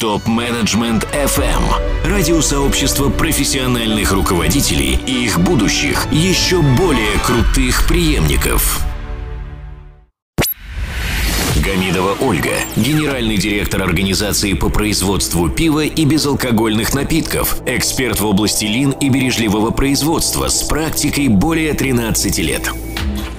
Топ-менеджмент FM. Радиосообщество профессиональных руководителей и их будущих, еще более крутых преемников. Гамидова Ольга, генеральный директор организации по производству пива и безалкогольных напитков, эксперт в области лин и бережливого производства с практикой более 13 лет.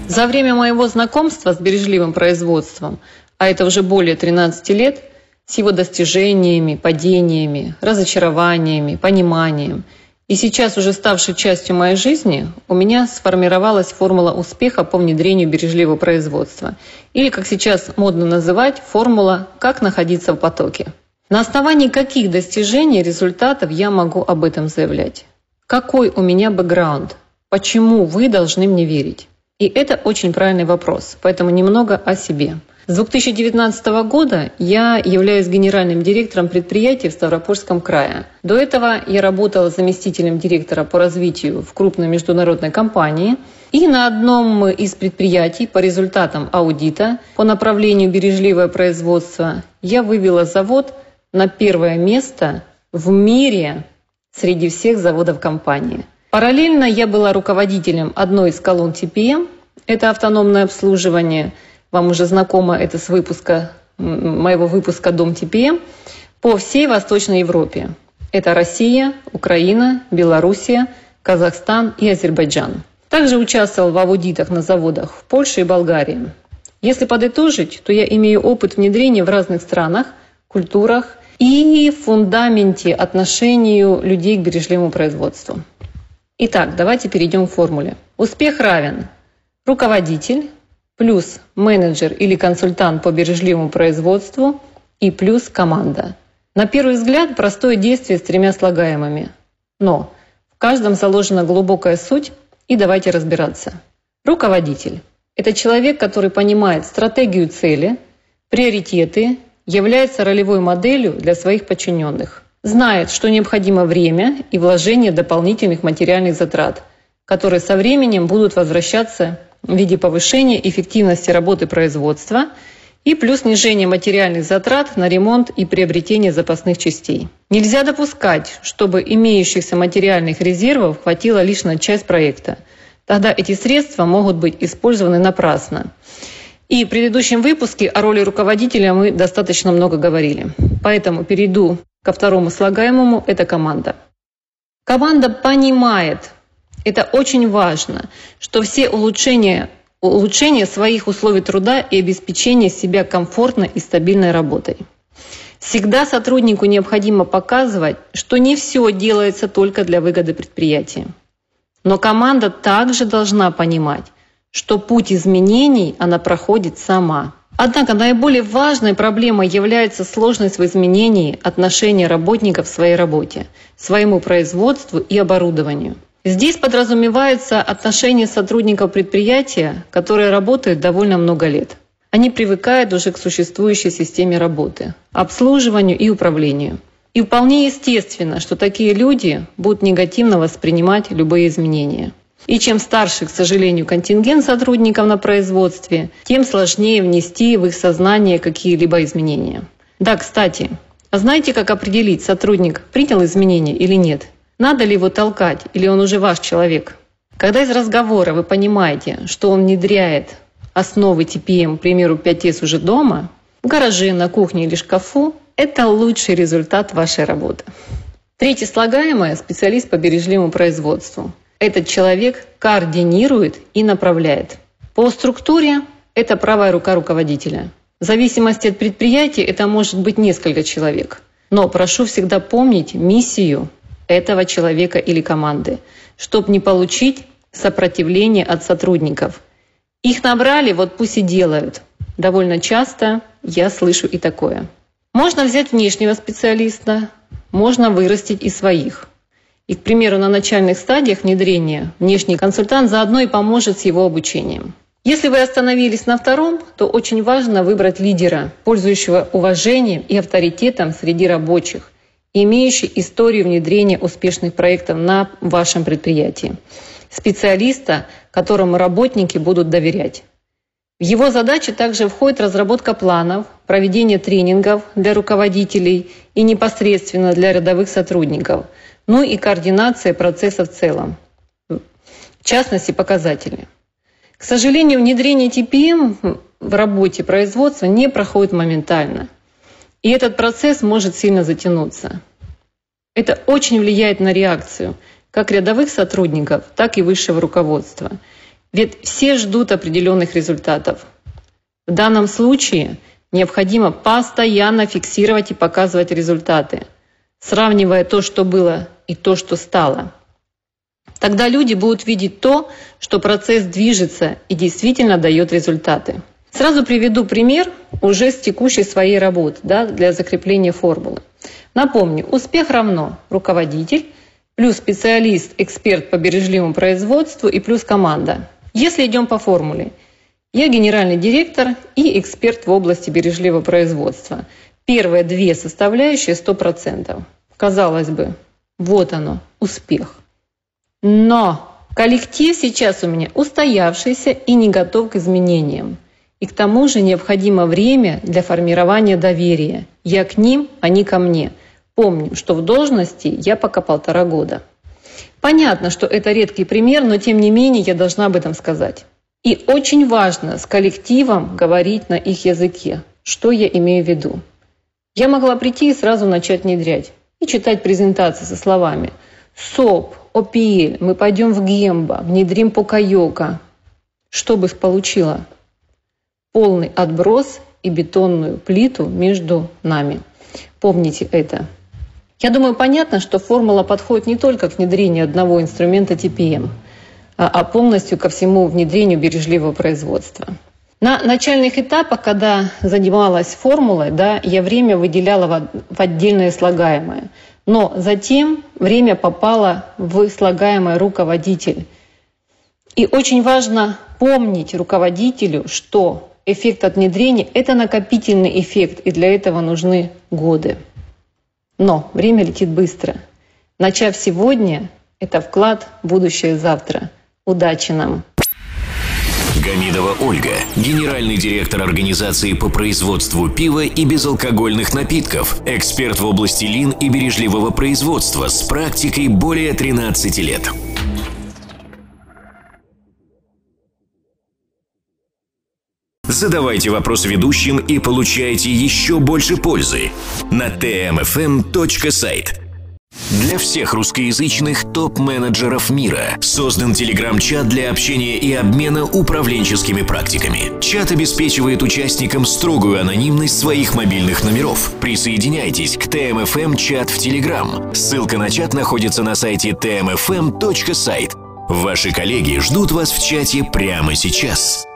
За время моего знакомства с бережливым производством, а это уже более 13 лет, с его достижениями, падениями, разочарованиями, пониманием. И сейчас, уже ставшей частью моей жизни, у меня сформировалась формула успеха по внедрению бережливого производства. Или, как сейчас модно называть, формула «как находиться в потоке». На основании каких достижений, результатов я могу об этом заявлять? Какой у меня бэкграунд? Почему вы должны мне верить? И это очень правильный вопрос, поэтому немного о себе. С 2019 года я являюсь генеральным директором предприятия в Ставропольском крае. До этого я работала заместителем директора по развитию в крупной международной компании. И на одном из предприятий по результатам аудита по направлению бережливое производство я вывела завод на первое место в мире среди всех заводов компании. Параллельно я была руководителем одной из колонн TPM, это автономное обслуживание – вам уже знакомо это с выпуска, моего выпуска «Дом ТПМ», по всей Восточной Европе. Это Россия, Украина, Белоруссия, Казахстан и Азербайджан. Также участвовал в аудитах на заводах в Польше и Болгарии. Если подытожить, то я имею опыт внедрения в разных странах, культурах и фундаменте отношению людей к бережливому производству. Итак, давайте перейдем к формуле. Успех равен руководитель, плюс менеджер или консультант по бережливому производству и плюс команда. На первый взгляд простое действие с тремя слагаемыми. Но в каждом заложена глубокая суть, и давайте разбираться. Руководитель – это человек, который понимает стратегию цели, приоритеты, является ролевой моделью для своих подчиненных. Знает, что необходимо время и вложение дополнительных материальных затрат, которые со временем будут возвращаться в виде повышения эффективности работы производства и плюс снижение материальных затрат на ремонт и приобретение запасных частей. Нельзя допускать, чтобы имеющихся материальных резервов хватило лишь на часть проекта. Тогда эти средства могут быть использованы напрасно. И в предыдущем выпуске о роли руководителя мы достаточно много говорили. Поэтому перейду ко второму слагаемому – это команда. Команда понимает, это очень важно, что все улучшения, улучшения своих условий труда и обеспечение себя комфортной и стабильной работой. Всегда сотруднику необходимо показывать, что не все делается только для выгоды предприятия. Но команда также должна понимать, что путь изменений она проходит сама. Однако наиболее важной проблемой является сложность в изменении отношения работников к своей работе, своему производству и оборудованию – Здесь подразумевается отношение сотрудников предприятия, которые работают довольно много лет. Они привыкают уже к существующей системе работы, обслуживанию и управлению. И вполне естественно, что такие люди будут негативно воспринимать любые изменения. И чем старше, к сожалению, контингент сотрудников на производстве, тем сложнее внести в их сознание какие-либо изменения. Да, кстати, а знаете, как определить, сотрудник принял изменения или нет? Надо ли его толкать, или он уже ваш человек? Когда из разговора вы понимаете, что он внедряет основы TPM, к примеру, 5S уже дома, в гараже, на кухне или шкафу, это лучший результат вашей работы. Третье слагаемое – специалист по бережливому производству. Этот человек координирует и направляет. По структуре это правая рука руководителя. В зависимости от предприятия это может быть несколько человек. Но прошу всегда помнить миссию этого человека или команды, чтобы не получить сопротивление от сотрудников. Их набрали, вот пусть и делают. Довольно часто я слышу и такое. Можно взять внешнего специалиста, можно вырастить и своих. И, к примеру, на начальных стадиях внедрения внешний консультант заодно и поможет с его обучением. Если вы остановились на втором, то очень важно выбрать лидера, пользующего уважением и авторитетом среди рабочих, имеющий историю внедрения успешных проектов на вашем предприятии. Специалиста, которому работники будут доверять. В его задачи также входит разработка планов, проведение тренингов для руководителей и непосредственно для рядовых сотрудников, ну и координация процесса в целом, в частности показатели. К сожалению, внедрение TPM в работе производства не проходит моментально. И этот процесс может сильно затянуться. Это очень влияет на реакцию как рядовых сотрудников, так и высшего руководства. Ведь все ждут определенных результатов. В данном случае необходимо постоянно фиксировать и показывать результаты, сравнивая то, что было, и то, что стало. Тогда люди будут видеть то, что процесс движется и действительно дает результаты. Сразу приведу пример уже с текущей своей работы да, для закрепления формулы. Напомню, успех равно руководитель плюс специалист, эксперт по бережливому производству и плюс команда. Если идем по формуле, я генеральный директор и эксперт в области бережливого производства. Первые две составляющие 100%. Казалось бы, вот оно, успех. Но коллектив сейчас у меня устоявшийся и не готов к изменениям. И к тому же необходимо время для формирования доверия. Я к ним, они ко мне. Помню, что в должности я пока полтора года. Понятно, что это редкий пример, но тем не менее я должна об этом сказать. И очень важно с коллективом говорить на их языке. Что я имею в виду? Я могла прийти и сразу начать внедрять. И читать презентации со словами «СОП», «ОПИЛ», «Мы пойдем в Гемба», «Внедрим Покайока». Что бы получило? Полный отброс и бетонную плиту между нами. Помните это. Я думаю, понятно, что формула подходит не только к внедрению одного инструмента TPM, а, а полностью ко всему внедрению бережливого производства. На начальных этапах, когда занималась формулой, да, я время выделяла в отдельное слагаемое. Но затем время попало в слагаемое руководитель. И очень важно помнить руководителю, что эффект от внедрения – это накопительный эффект, и для этого нужны годы. Но время летит быстро. Начав сегодня, это вклад в будущее завтра. Удачи нам! Гамидова Ольга, генеральный директор организации по производству пива и безалкогольных напитков, эксперт в области лин и бережливого производства с практикой более 13 лет. Задавайте вопросы ведущим и получайте еще больше пользы на tmfm.site. Для всех русскоязычных топ-менеджеров мира создан телеграм-чат для общения и обмена управленческими практиками. Чат обеспечивает участникам строгую анонимность своих мобильных номеров. Присоединяйтесь к ТМФМ чат в Телеграм. Ссылка на чат находится на сайте tmfm.site. Ваши коллеги ждут вас в чате прямо сейчас.